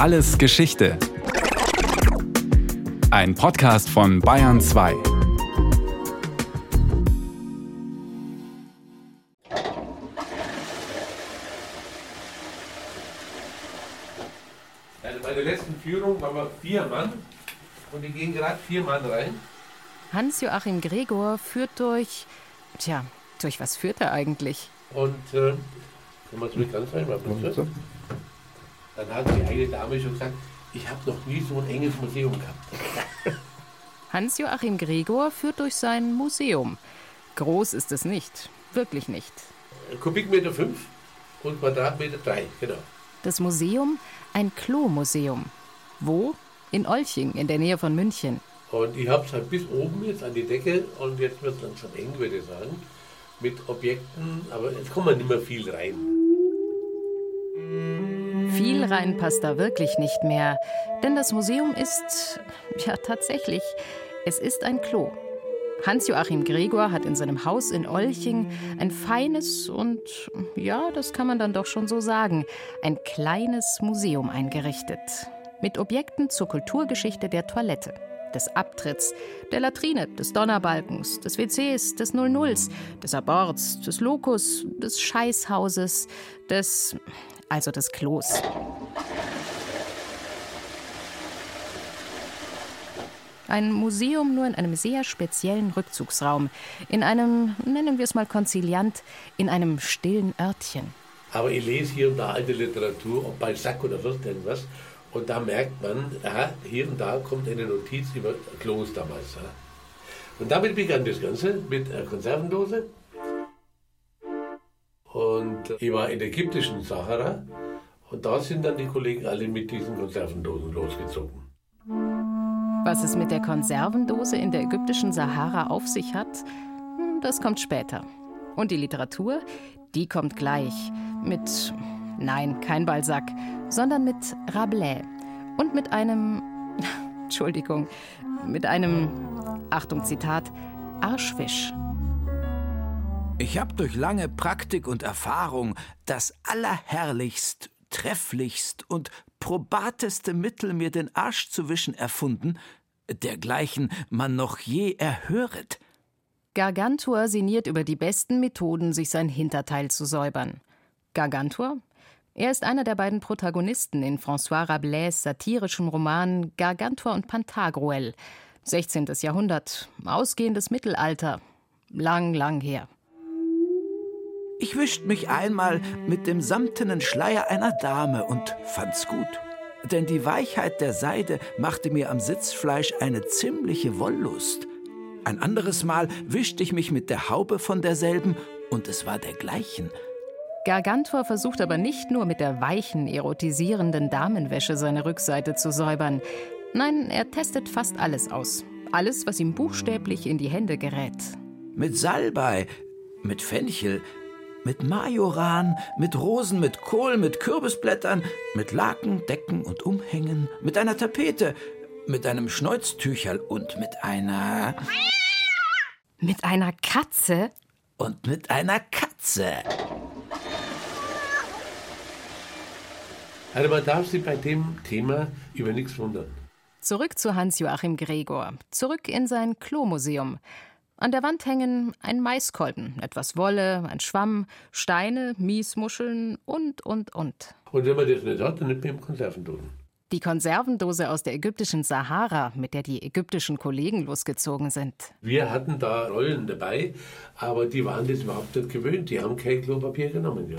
Alles Geschichte. Ein Podcast von Bayern 2. Also bei der letzten Führung waren wir vier Mann und die gehen gerade vier Mann rein. Hans-Joachim Gregor führt durch. Tja, durch was führt er eigentlich? Und äh, können wir zurück ganz rein, mal bitte. Dann hat die eine Dame schon gesagt, ich habe noch nie so ein enges Museum gehabt. Hans-Joachim Gregor führt durch sein Museum. Groß ist es nicht, wirklich nicht. Kubikmeter fünf und Quadratmeter drei, genau. Das Museum, ein Klo-Museum. Wo? In Olching, in der Nähe von München. Und ich habe es halt bis oben jetzt an die Decke und jetzt wird es langsam eng, würde ich sagen, mit Objekten, aber jetzt kommt man nicht mehr viel rein. Viel rein passt da wirklich nicht mehr, denn das Museum ist, ja tatsächlich, es ist ein Klo. Hans-Joachim Gregor hat in seinem Haus in Olching ein feines und, ja, das kann man dann doch schon so sagen, ein kleines Museum eingerichtet. Mit Objekten zur Kulturgeschichte der Toilette, des Abtritts, der Latrine, des Donnerbalkens, des WCs, des Null-Nulls, des Aborts, des Lokus, des Scheißhauses, des, also des Klos. Ein Museum nur in einem sehr speziellen Rückzugsraum, in einem, nennen wir es mal konziliant, in einem stillen Örtchen. Aber ich lese hier und da alte Literatur, ob Balzac oder sonst irgendwas, und da merkt man, aha, hier und da kommt eine Notiz über Klos damals. Und damit begann das Ganze mit einer Konservendose. Und ich war in der ägyptischen Sahara und da sind dann die Kollegen alle mit diesen Konservendosen losgezogen. Was es mit der Konservendose in der ägyptischen Sahara auf sich hat, das kommt später. Und die Literatur, die kommt gleich mit, nein, kein Balzac, sondern mit Rabelais und mit einem, Entschuldigung, mit einem, Achtung Zitat, Arschfisch. Ich habe durch lange Praktik und Erfahrung das allerherrlichst, trefflichst und probateste Mittel, mir den Arsch zu wischen, erfunden, dergleichen man noch je erhöret. Gargantua sinniert über die besten Methoden, sich sein Hinterteil zu säubern. Gargantua? Er ist einer der beiden Protagonisten in François Rabelais satirischem Roman Gargantua und Pantagruel. 16. Jahrhundert, ausgehendes Mittelalter. Lang, lang her. Ich wischt mich einmal mit dem samtenen Schleier einer Dame und fand's gut. Denn die Weichheit der Seide machte mir am Sitzfleisch eine ziemliche Wollust. Ein anderes Mal wischte ich mich mit der Haube von derselben und es war dergleichen. Gargantua versucht aber nicht nur mit der weichen, erotisierenden Damenwäsche seine Rückseite zu säubern. Nein, er testet fast alles aus. Alles, was ihm buchstäblich in die Hände gerät. Mit Salbei, mit Fenchel, mit Majoran, mit Rosen, mit Kohl, mit Kürbisblättern, mit Laken, Decken und Umhängen, mit einer Tapete, mit einem Schneuztücherl und mit einer. Mit einer Katze? Und mit einer Katze. Also man darf sich bei dem Thema über nichts wundern. Zurück zu Hans-Joachim Gregor, zurück in sein Klomuseum. An der Wand hängen ein Maiskolben, etwas Wolle, ein Schwamm, Steine, Miesmuscheln und, und, und. Und wenn man das nicht hat, dann nimmt man eben Konservendosen. Die Konservendose aus der ägyptischen Sahara, mit der die ägyptischen Kollegen losgezogen sind. Wir hatten da Rollen dabei, aber die waren das überhaupt nicht gewöhnt. Die haben kein Klopapier genommen. Ja.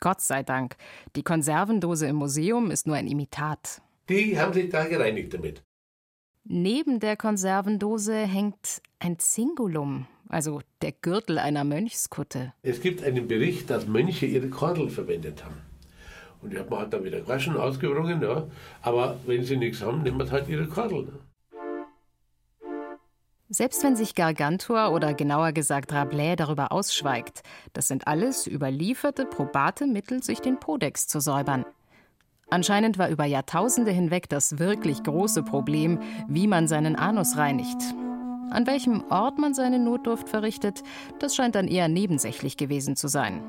Gott sei Dank. Die Konservendose im Museum ist nur ein Imitat. Die haben sich da gereinigt damit. Neben der Konservendose hängt ein Zingulum, also der Gürtel einer Mönchskutte. Es gibt einen Bericht, dass Mönche ihre Kordel verwendet haben. Und die hat man halt dann wieder gewaschen, ausgewrungen, ja. Aber wenn sie nichts haben, nimmt man halt ihre Kordel. Ne? Selbst wenn sich Gargantua oder genauer gesagt Rabelais darüber ausschweigt, das sind alles überlieferte, probate Mittel, sich den Podex zu säubern. Anscheinend war über Jahrtausende hinweg das wirklich große Problem, wie man seinen Anus reinigt. An welchem Ort man seine Notdurft verrichtet, das scheint dann eher nebensächlich gewesen zu sein.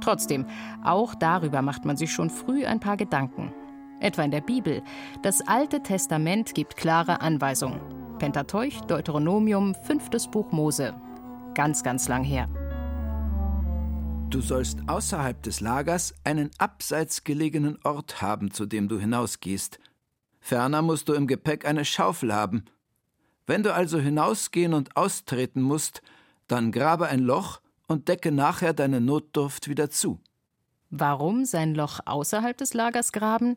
Trotzdem, auch darüber macht man sich schon früh ein paar Gedanken. etwa in der Bibel. Das Alte Testament gibt klare Anweisungen. Pentateuch, Deuteronomium, fünftes Buch Mose. Ganz, ganz lang her. Du sollst außerhalb des Lagers einen abseits gelegenen Ort haben, zu dem du hinausgehst. Ferner musst du im Gepäck eine Schaufel haben. Wenn du also hinausgehen und austreten musst, dann grabe ein Loch und decke nachher deine Notdurft wieder zu. Warum sein Loch außerhalb des Lagers graben?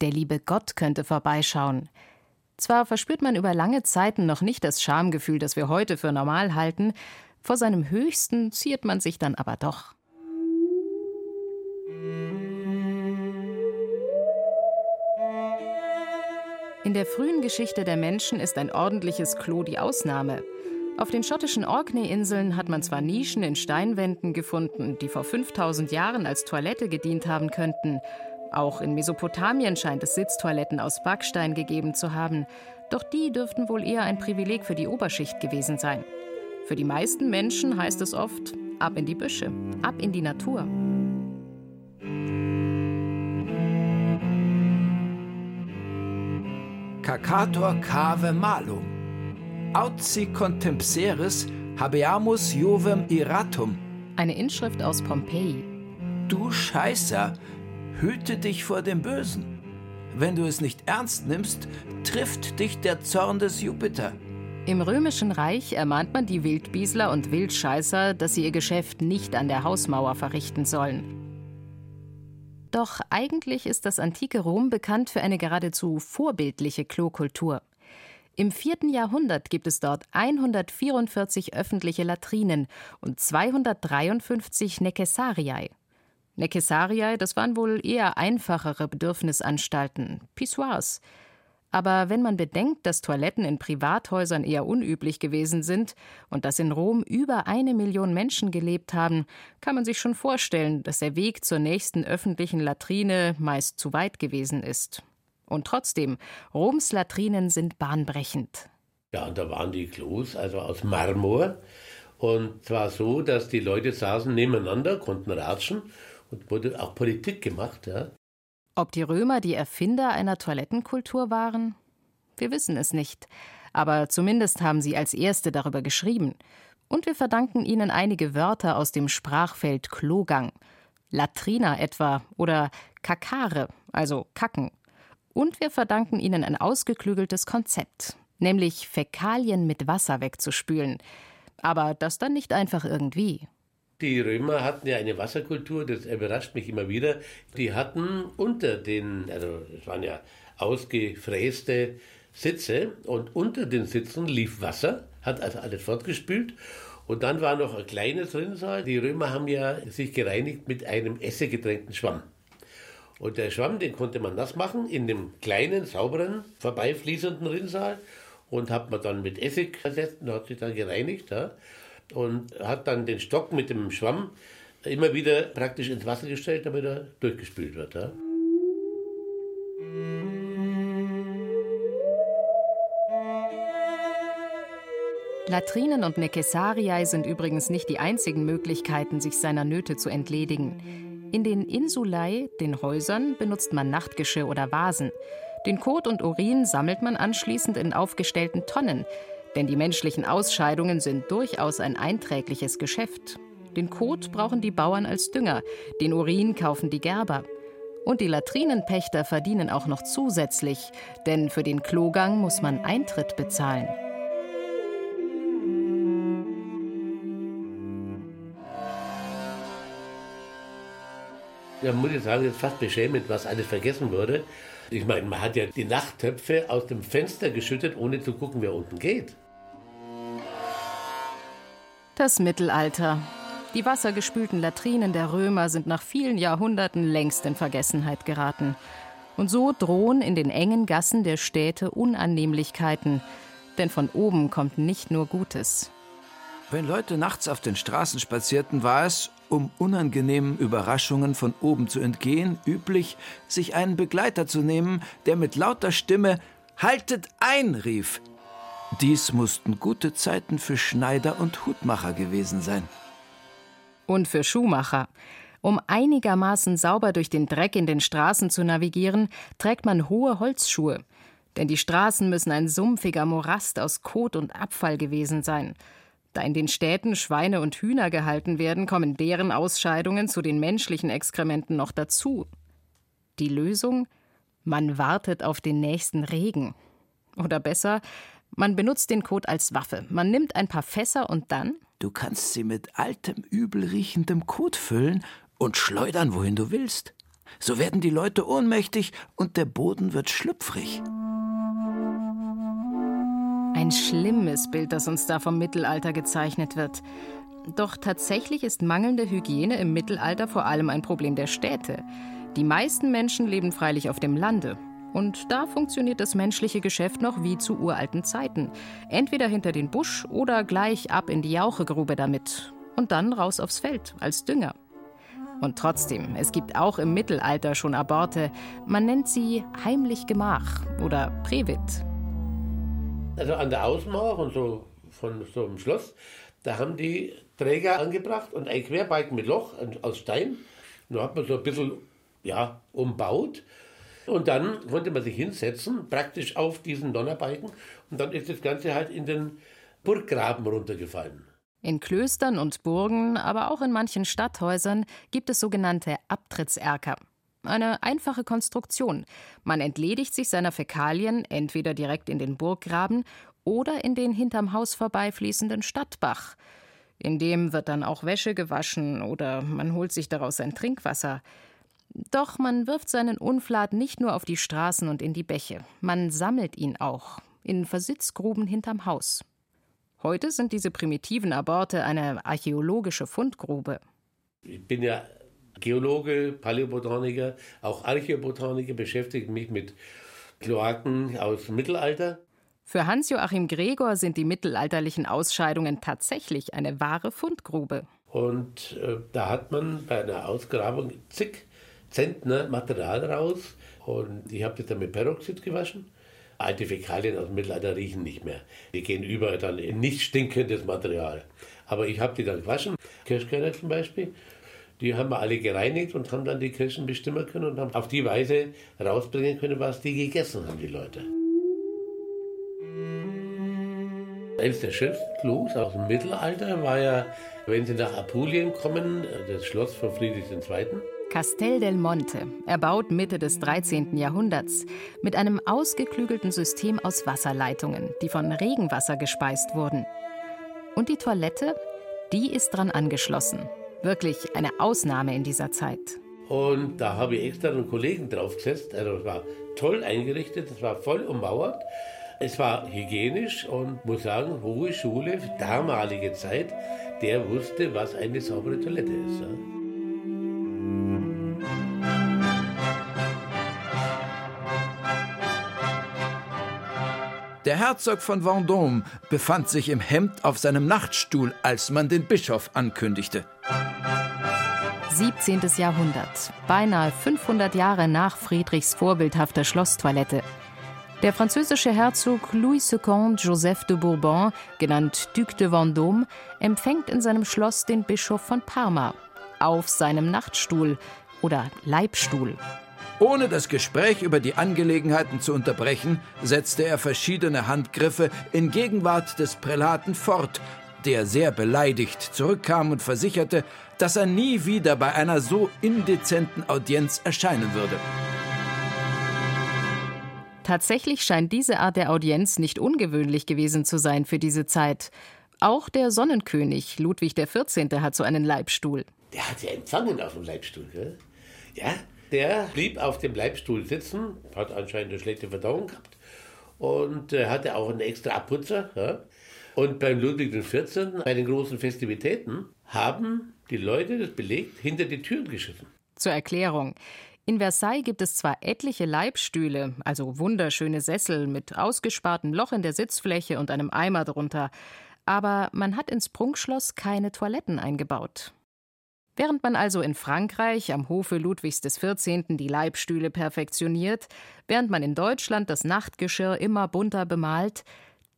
Der liebe Gott könnte vorbeischauen. Zwar verspürt man über lange Zeiten noch nicht das Schamgefühl, das wir heute für normal halten, vor seinem Höchsten ziert man sich dann aber doch. In der frühen Geschichte der Menschen ist ein ordentliches Klo die Ausnahme. Auf den schottischen Orkney-Inseln hat man zwar Nischen in Steinwänden gefunden, die vor 5000 Jahren als Toilette gedient haben könnten. Auch in Mesopotamien scheint es Sitztoiletten aus Backstein gegeben zu haben. Doch die dürften wohl eher ein Privileg für die Oberschicht gewesen sein. Für die meisten Menschen heißt es oft, ab in die Büsche, ab in die Natur. Cacator cave malum. Auzi contempseris habeamus jovem iratum. Eine Inschrift aus Pompeji. Du Scheißer, hüte dich vor dem Bösen. Wenn du es nicht ernst nimmst, trifft dich der Zorn des Jupiter. Im Römischen Reich ermahnt man die Wildbiesler und Wildscheißer, dass sie ihr Geschäft nicht an der Hausmauer verrichten sollen. Doch eigentlich ist das antike Rom bekannt für eine geradezu vorbildliche Klokultur. Im vierten Jahrhundert gibt es dort 144 öffentliche Latrinen und 253 Necessariae. Necessariae, das waren wohl eher einfachere Bedürfnisanstalten, Pissoirs. Aber wenn man bedenkt, dass Toiletten in Privathäusern eher unüblich gewesen sind und dass in Rom über eine Million Menschen gelebt haben, kann man sich schon vorstellen, dass der Weg zur nächsten öffentlichen Latrine meist zu weit gewesen ist. Und trotzdem, Roms Latrinen sind bahnbrechend. Ja, und da waren die Klos also aus Marmor. Und zwar so, dass die Leute saßen nebeneinander, konnten ratschen und wurde auch Politik gemacht. Ja. Ob die Römer die Erfinder einer Toilettenkultur waren? Wir wissen es nicht. Aber zumindest haben sie als Erste darüber geschrieben. Und wir verdanken ihnen einige Wörter aus dem Sprachfeld Klogang. Latrina etwa oder Kakare, also Kacken. Und wir verdanken ihnen ein ausgeklügeltes Konzept, nämlich Fäkalien mit Wasser wegzuspülen. Aber das dann nicht einfach irgendwie. Die Römer hatten ja eine Wasserkultur, das überrascht mich immer wieder. Die hatten unter den, also es waren ja ausgefräste Sitze und unter den Sitzen lief Wasser, hat also alles fortgespült. Und dann war noch ein kleines Rinnsal. Die Römer haben ja sich gereinigt mit einem essiggetränkten Schwamm. Und der Schwamm, den konnte man nass machen in dem kleinen, sauberen, vorbeifließenden Rinnsal und hat man dann mit Essig ersetzt und hat sich dann gereinigt. Ja und hat dann den Stock mit dem Schwamm immer wieder praktisch ins Wasser gestellt, damit er durchgespült wird. Ja. Latrinen und Necessariae sind übrigens nicht die einzigen Möglichkeiten, sich seiner Nöte zu entledigen. In den Insulae, den Häusern, benutzt man Nachtgeschirr oder Vasen. Den Kot und Urin sammelt man anschließend in aufgestellten Tonnen. Denn die menschlichen Ausscheidungen sind durchaus ein einträgliches Geschäft. Den Kot brauchen die Bauern als Dünger, den Urin kaufen die Gerber. Und die Latrinenpächter verdienen auch noch zusätzlich, denn für den Klogang muss man Eintritt bezahlen. Ja, muss ich sagen, ist fast beschämend, was alles vergessen wurde. Ich meine, man hat ja die Nachttöpfe aus dem Fenster geschüttet, ohne zu gucken, wer unten geht. Das Mittelalter. Die wassergespülten Latrinen der Römer sind nach vielen Jahrhunderten längst in Vergessenheit geraten. Und so drohen in den engen Gassen der Städte Unannehmlichkeiten. Denn von oben kommt nicht nur Gutes. Wenn Leute nachts auf den Straßen spazierten, war es, um unangenehmen Überraschungen von oben zu entgehen, üblich, sich einen Begleiter zu nehmen, der mit lauter Stimme Haltet ein! rief. Dies mussten gute Zeiten für Schneider und Hutmacher gewesen sein. Und für Schuhmacher. Um einigermaßen sauber durch den Dreck in den Straßen zu navigieren, trägt man hohe Holzschuhe. Denn die Straßen müssen ein sumpfiger Morast aus Kot und Abfall gewesen sein. Da in den Städten Schweine und Hühner gehalten werden, kommen deren Ausscheidungen zu den menschlichen Exkrementen noch dazu. Die Lösung? Man wartet auf den nächsten Regen. Oder besser, man benutzt den Kot als Waffe. Man nimmt ein paar Fässer und dann? Du kannst sie mit altem, übelriechendem Kot füllen und schleudern, wohin du willst. So werden die Leute ohnmächtig und der Boden wird schlüpfrig. Ein schlimmes Bild, das uns da vom Mittelalter gezeichnet wird. Doch tatsächlich ist mangelnde Hygiene im Mittelalter vor allem ein Problem der Städte. Die meisten Menschen leben freilich auf dem Lande. Und da funktioniert das menschliche Geschäft noch wie zu uralten Zeiten. Entweder hinter den Busch oder gleich ab in die Jauchegrube damit. Und dann raus aufs Feld als Dünger. Und trotzdem, es gibt auch im Mittelalter schon Aborte. Man nennt sie heimlich Gemach oder Previt also an der Außenmauer und so von so einem Schloss, da haben die Träger angebracht und ein Querbalken mit Loch aus Stein. Da hat man so ein bisschen ja, umbaut. Und dann konnte man sich hinsetzen, praktisch auf diesen Donnerbalken. Und dann ist das Ganze halt in den Burggraben runtergefallen. In Klöstern und Burgen, aber auch in manchen Stadthäusern gibt es sogenannte Abtrittserker. Eine einfache Konstruktion. Man entledigt sich seiner Fäkalien entweder direkt in den Burggraben oder in den hinterm Haus vorbeifließenden Stadtbach. In dem wird dann auch Wäsche gewaschen oder man holt sich daraus ein Trinkwasser. Doch man wirft seinen Unflat nicht nur auf die Straßen und in die Bäche, man sammelt ihn auch in Versitzgruben hinterm Haus. Heute sind diese primitiven Aborte eine archäologische Fundgrube. Ich bin ja Geologe, Paläobotaniker, auch Archäobotaniker, beschäftige mich mit Kloaken aus dem Mittelalter. Für Hans-Joachim Gregor sind die mittelalterlichen Ausscheidungen tatsächlich eine wahre Fundgrube. Und äh, da hat man bei einer Ausgrabung zig Zentner Material raus. Und ich habe das dann mit Peroxid gewaschen. Alte Fäkalien aus dem Mittelalter riechen nicht mehr. Die gehen über dann in nicht stinkendes Material. Aber ich habe die dann gewaschen. Kirschkerne zum Beispiel. Die haben wir alle gereinigt und haben dann die Kirschen bestimmen können und haben auf die Weise rausbringen können, was die gegessen haben, die Leute. Eines der schönsten aus dem Mittelalter war ja, wenn Sie nach Apulien kommen, das Schloss von Friedrich II. Castel del Monte, erbaut Mitte des 13. Jahrhunderts, mit einem ausgeklügelten System aus Wasserleitungen, die von Regenwasser gespeist wurden. Und die Toilette, die ist dran angeschlossen. Wirklich eine Ausnahme in dieser Zeit. Und da habe ich extra einen Kollegen draufgesetzt. Also es war toll eingerichtet, es war voll ummauert. Es war hygienisch und muss sagen, hohe Schule, damalige Zeit, der wusste, was eine saubere Toilette ist. Der Herzog von Vendôme befand sich im Hemd auf seinem Nachtstuhl, als man den Bischof ankündigte. 17. Jahrhundert, beinahe 500 Jahre nach Friedrichs vorbildhafter Schlosstoilette. Der französische Herzog Louis II Joseph de Bourbon, genannt Duc de Vendôme, empfängt in seinem Schloss den Bischof von Parma auf seinem Nachtstuhl oder Leibstuhl. Ohne das Gespräch über die Angelegenheiten zu unterbrechen, setzte er verschiedene Handgriffe in Gegenwart des Prälaten fort, der sehr beleidigt zurückkam und versicherte, dass er nie wieder bei einer so indezenten Audienz erscheinen würde. Tatsächlich scheint diese Art der Audienz nicht ungewöhnlich gewesen zu sein für diese Zeit. Auch der Sonnenkönig Ludwig XIV. hat so einen Leibstuhl. Der hat ja empfangen auf dem Leibstuhl, gell? Ja, der blieb auf dem Leibstuhl sitzen, hat anscheinend eine schlechte Verdauung gehabt und äh, hatte auch einen extra Abputzer. Ja? Und beim Ludwig XIV., bei den großen Festivitäten, haben die Leute, das belegt, hinter die Türen geschissen. Zur Erklärung. In Versailles gibt es zwar etliche Leibstühle, also wunderschöne Sessel mit ausgespartem Loch in der Sitzfläche und einem Eimer drunter, aber man hat ins Prunkschloss keine Toiletten eingebaut. Während man also in Frankreich am Hofe Ludwigs XIV. die Leibstühle perfektioniert, während man in Deutschland das Nachtgeschirr immer bunter bemalt,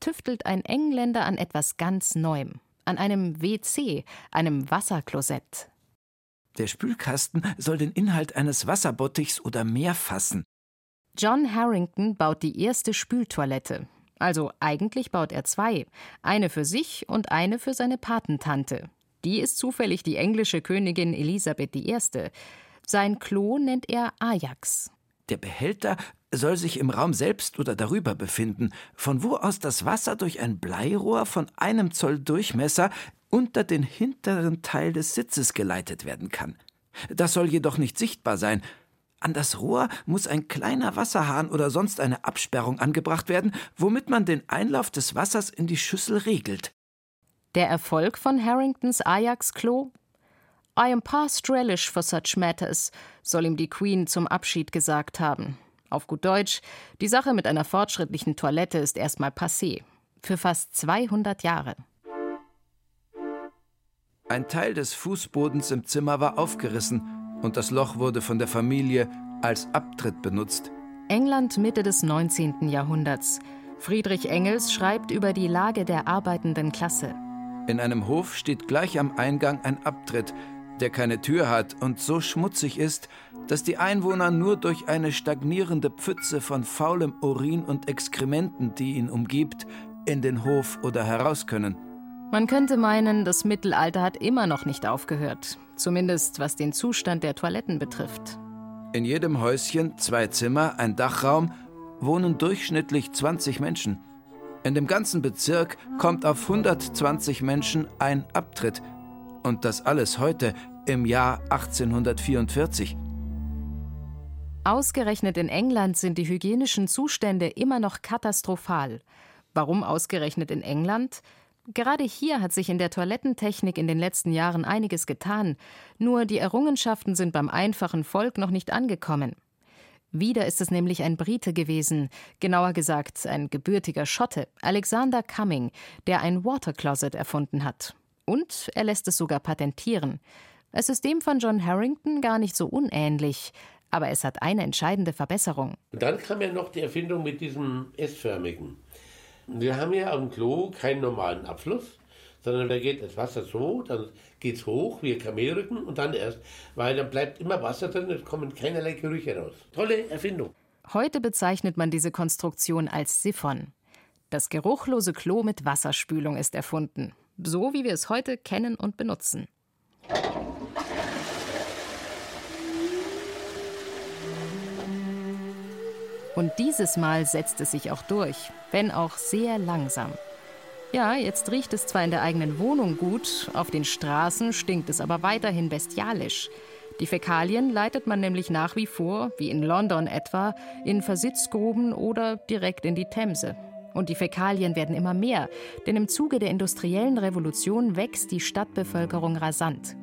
tüftelt ein Engländer an etwas ganz Neuem, an einem WC, einem Wasserklosett. Der Spülkasten soll den Inhalt eines Wasserbottichs oder mehr fassen. John Harrington baut die erste Spültoilette. Also eigentlich baut er zwei. Eine für sich und eine für seine Patentante. Die ist zufällig die englische Königin Elisabeth I. Sein Klo nennt er Ajax. Der Behälter soll sich im Raum selbst oder darüber befinden, von wo aus das Wasser durch ein Bleirohr von einem Zoll Durchmesser unter den hinteren Teil des Sitzes geleitet werden kann. Das soll jedoch nicht sichtbar sein. An das Rohr muss ein kleiner Wasserhahn oder sonst eine Absperrung angebracht werden, womit man den Einlauf des Wassers in die Schüssel regelt. Der Erfolg von Harringtons Ajax-Klo? I am past relish for such matters, soll ihm die Queen zum Abschied gesagt haben. Auf gut Deutsch, die Sache mit einer fortschrittlichen Toilette ist erstmal passé. Für fast 200 Jahre. Ein Teil des Fußbodens im Zimmer war aufgerissen und das Loch wurde von der Familie als Abtritt benutzt. England Mitte des 19. Jahrhunderts. Friedrich Engels schreibt über die Lage der arbeitenden Klasse. In einem Hof steht gleich am Eingang ein Abtritt, der keine Tür hat und so schmutzig ist, dass die Einwohner nur durch eine stagnierende Pfütze von faulem Urin und Exkrementen, die ihn umgibt, in den Hof oder heraus können. Man könnte meinen, das Mittelalter hat immer noch nicht aufgehört, zumindest was den Zustand der Toiletten betrifft. In jedem Häuschen, zwei Zimmer, ein Dachraum, wohnen durchschnittlich 20 Menschen. In dem ganzen Bezirk kommt auf 120 Menschen ein Abtritt. Und das alles heute im Jahr 1844. Ausgerechnet in England sind die hygienischen Zustände immer noch katastrophal. Warum ausgerechnet in England? Gerade hier hat sich in der Toilettentechnik in den letzten Jahren einiges getan, nur die Errungenschaften sind beim einfachen Volk noch nicht angekommen. Wieder ist es nämlich ein Brite gewesen, genauer gesagt ein gebürtiger Schotte, Alexander Cumming, der ein Water Closet erfunden hat. Und er lässt es sogar patentieren. Es ist dem von John Harrington gar nicht so unähnlich, aber es hat eine entscheidende Verbesserung. Dann kam ja noch die Erfindung mit diesem S-förmigen. Wir haben ja am Klo keinen normalen Abfluss, sondern da geht das Wasser so, dann geht es hoch wie Kamelrücken und dann erst, weil dann bleibt immer Wasser drin, es kommen keinerlei Gerüche raus. Tolle Erfindung. Heute bezeichnet man diese Konstruktion als Siphon. Das geruchlose Klo mit Wasserspülung ist erfunden, so wie wir es heute kennen und benutzen. Und dieses Mal setzt es sich auch durch, wenn auch sehr langsam. Ja, jetzt riecht es zwar in der eigenen Wohnung gut, auf den Straßen stinkt es aber weiterhin bestialisch. Die Fäkalien leitet man nämlich nach wie vor, wie in London etwa, in Versitzgruben oder direkt in die Themse. Und die Fäkalien werden immer mehr, denn im Zuge der industriellen Revolution wächst die Stadtbevölkerung rasant.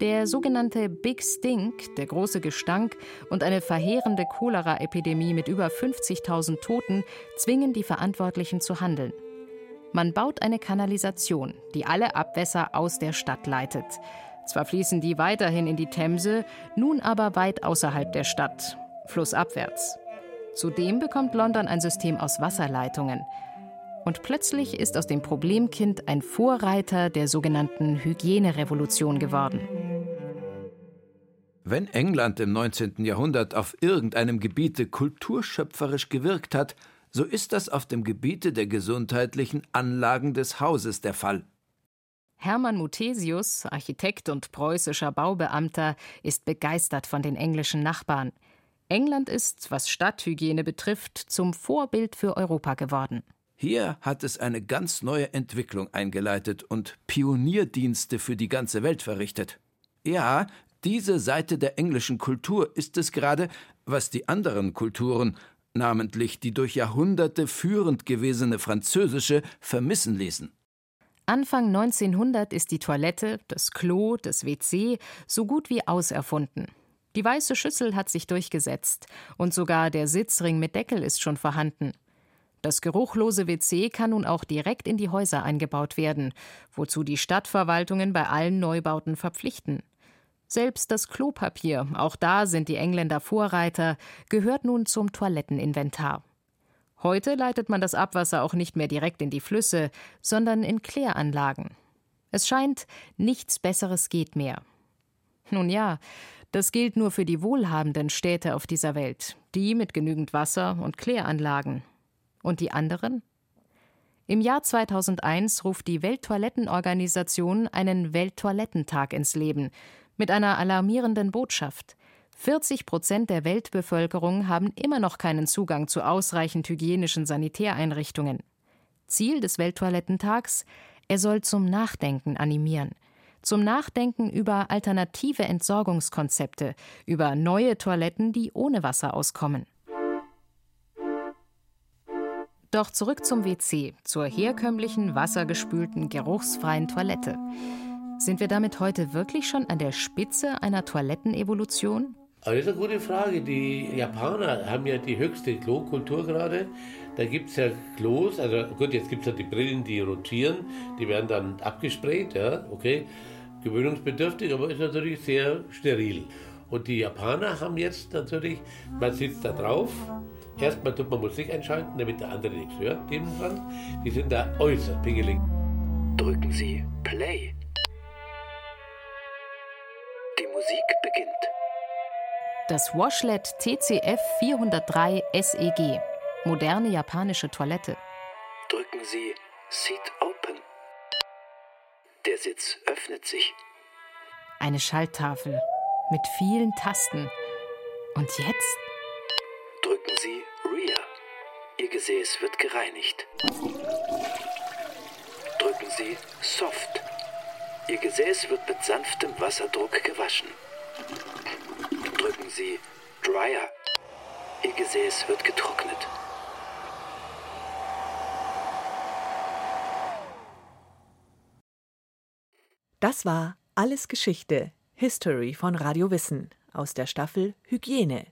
Der sogenannte Big Stink, der große Gestank und eine verheerende Cholera-Epidemie mit über 50.000 Toten zwingen die Verantwortlichen zu handeln. Man baut eine Kanalisation, die alle Abwässer aus der Stadt leitet. Zwar fließen die weiterhin in die Themse, nun aber weit außerhalb der Stadt, flussabwärts. Zudem bekommt London ein System aus Wasserleitungen. Und plötzlich ist aus dem Problemkind ein Vorreiter der sogenannten Hygienerevolution geworden. Wenn England im 19. Jahrhundert auf irgendeinem Gebiete kulturschöpferisch gewirkt hat, so ist das auf dem Gebiete der gesundheitlichen Anlagen des Hauses der Fall. Hermann Muthesius, Architekt und preußischer Baubeamter, ist begeistert von den englischen Nachbarn. England ist, was Stadthygiene betrifft, zum Vorbild für Europa geworden. Hier hat es eine ganz neue Entwicklung eingeleitet und Pionierdienste für die ganze Welt verrichtet. Ja, diese Seite der englischen Kultur ist es gerade, was die anderen Kulturen, namentlich die durch Jahrhunderte führend gewesene französische, vermissen ließen. Anfang 1900 ist die Toilette, das Klo, das WC so gut wie auserfunden. Die weiße Schüssel hat sich durchgesetzt und sogar der Sitzring mit Deckel ist schon vorhanden. Das geruchlose WC kann nun auch direkt in die Häuser eingebaut werden, wozu die Stadtverwaltungen bei allen Neubauten verpflichten. Selbst das Klopapier, auch da sind die Engländer Vorreiter, gehört nun zum Toiletteninventar. Heute leitet man das Abwasser auch nicht mehr direkt in die Flüsse, sondern in Kläranlagen. Es scheint, nichts Besseres geht mehr. Nun ja, das gilt nur für die wohlhabenden Städte auf dieser Welt, die mit genügend Wasser und Kläranlagen. Und die anderen? Im Jahr 2001 ruft die Welttoilettenorganisation einen Welttoilettentag ins Leben mit einer alarmierenden Botschaft. 40 Prozent der Weltbevölkerung haben immer noch keinen Zugang zu ausreichend hygienischen Sanitäreinrichtungen. Ziel des Welttoilettentags: er soll zum Nachdenken animieren. Zum Nachdenken über alternative Entsorgungskonzepte, über neue Toiletten, die ohne Wasser auskommen. Doch zurück zum WC, zur herkömmlichen, wassergespülten, geruchsfreien Toilette. Sind wir damit heute wirklich schon an der Spitze einer Toilettenevolution? Aber das ist eine gute Frage. Die Japaner haben ja die höchste Klokultur gerade. Da gibt es ja Klos, also gut, jetzt gibt es ja die Brillen, die rotieren, die werden dann abgesprayt, ja, okay. Gewöhnungsbedürftig, aber ist natürlich sehr steril. Und die Japaner haben jetzt natürlich, man sitzt da drauf, Erstmal tut man Musik einschalten, damit der andere nichts hört, nebendran. Die sind da äußerst pingelig. Drücken Sie Play. Das Washlet TCF 403 SEG. Moderne japanische Toilette. Drücken Sie Seat Open. Der Sitz öffnet sich. Eine Schalttafel mit vielen Tasten. Und jetzt? Drücken Sie Rear. Ihr Gesäß wird gereinigt. Drücken Sie Soft. Ihr Gesäß wird mit sanftem Wasserdruck gewaschen. Drücken Sie Dryer. Ihr Gesäß wird getrocknet. Das war Alles Geschichte, History von Radio Wissen aus der Staffel Hygiene.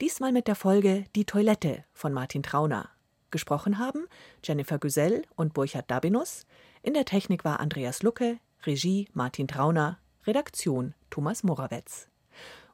Diesmal mit der Folge Die Toilette von Martin Trauner. Gesprochen haben Jennifer Güsell und Burchard Dabinus. In der Technik war Andreas Lucke, Regie Martin Trauner, Redaktion Thomas Morawetz.